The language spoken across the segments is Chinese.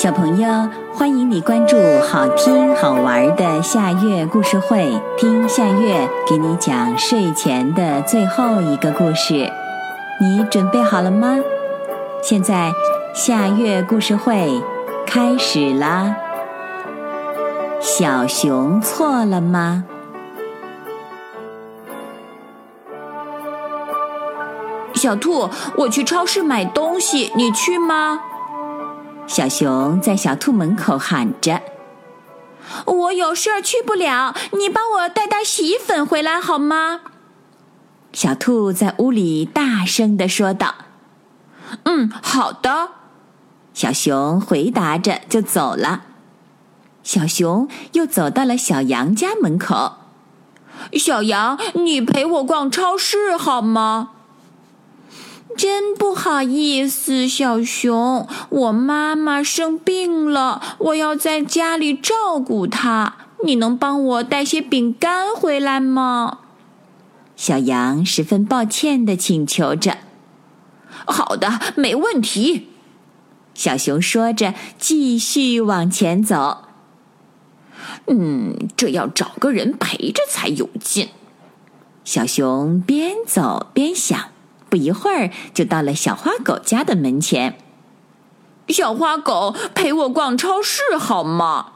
小朋友，欢迎你关注好听好玩的夏月故事会，听夏月给你讲睡前的最后一个故事。你准备好了吗？现在夏月故事会开始啦！小熊错了吗？小兔，我去超市买东西，你去吗？小熊在小兔门口喊着：“我有事儿去不了，你帮我带袋洗衣粉回来好吗？”小兔在屋里大声的说道：“嗯，好的。”小熊回答着就走了。小熊又走到了小羊家门口：“小羊，你陪我逛超市好吗？”真不好意思，小熊，我妈妈生病了，我要在家里照顾她。你能帮我带些饼干回来吗？小羊十分抱歉的请求着。好的，没问题。小熊说着，继续往前走。嗯，这要找个人陪着才有劲。小熊边走边想。不一会儿，就到了小花狗家的门前。小花狗，陪我逛超市好吗？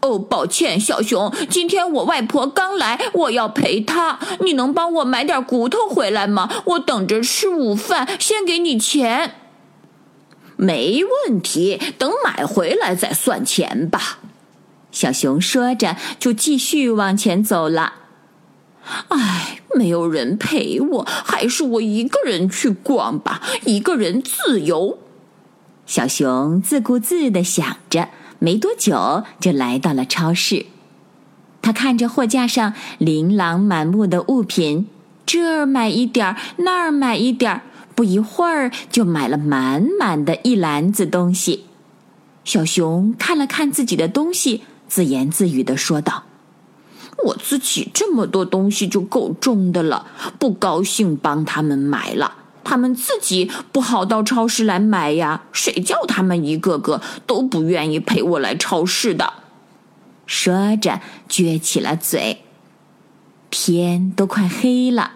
哦，抱歉，小熊，今天我外婆刚来，我要陪她。你能帮我买点骨头回来吗？我等着吃午饭，先给你钱。没问题，等买回来再算钱吧。小熊说着，就继续往前走了。唉，没有人陪我，还是我一个人去逛吧。一个人自由。小熊自顾自的想着，没多久就来到了超市。他看着货架上琳琅满目的物品，这儿买一点儿，那儿买一点儿，不一会儿就买了满满的一篮子东西。小熊看了看自己的东西，自言自语的说道。我自己这么多东西就够重的了，不高兴帮他们买了，他们自己不好到超市来买呀，谁叫他们一个个都不愿意陪我来超市的。说着撅起了嘴。天都快黑了，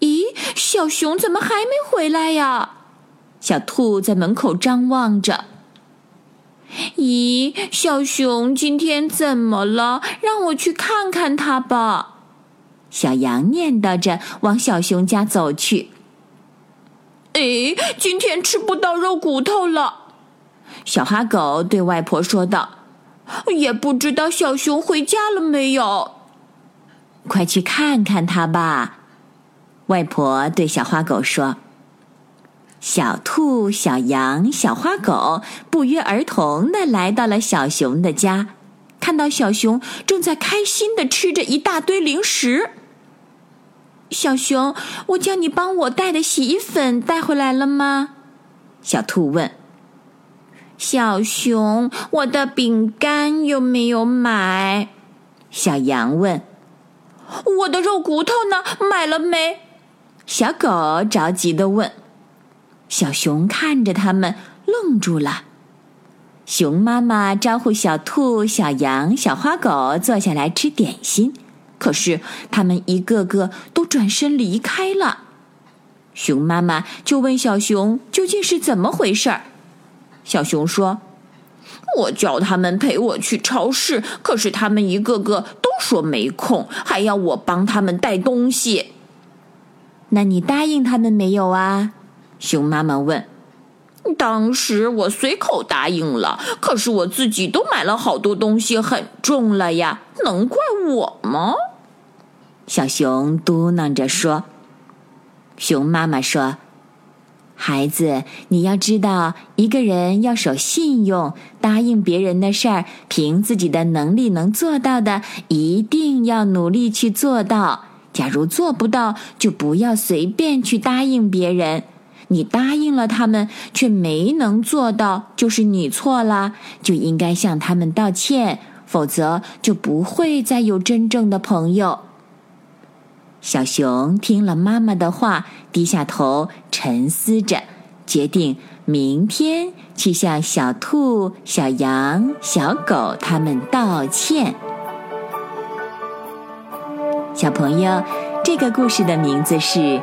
咦，小熊怎么还没回来呀？小兔在门口张望着。咦，小熊今天怎么了？让我去看看它吧。小羊念叨着往小熊家走去。哎，今天吃不到肉骨头了。小花狗对外婆说道：“也不知道小熊回家了没有。”快去看看它吧。外婆对小花狗说。小兔、小羊、小花狗不约而同的来到了小熊的家，看到小熊正在开心的吃着一大堆零食。小熊，我叫你帮我带的洗衣粉带回来了吗？小兔问。小熊，我的饼干有没有买？小羊问。我的肉骨头呢？买了没？小狗着急的问。小熊看着他们，愣住了。熊妈妈招呼小兔、小羊、小花狗坐下来吃点心，可是他们一个个都转身离开了。熊妈妈就问小熊：“究竟是怎么回事儿？”小熊说：“我叫他们陪我去超市，可是他们一个个都说没空，还要我帮他们带东西。那你答应他们没有啊？”熊妈妈问：“当时我随口答应了，可是我自己都买了好多东西，很重了呀，能怪我吗？”小熊嘟囔着说。熊妈妈说：“孩子，你要知道，一个人要守信用，答应别人的事儿，凭自己的能力能做到的，一定要努力去做到。假如做不到，就不要随便去答应别人。”你答应了他们，却没能做到，就是你错了，就应该向他们道歉，否则就不会再有真正的朋友。小熊听了妈妈的话，低下头沉思着，决定明天去向小兔、小羊、小狗他们道歉。小朋友，这个故事的名字是《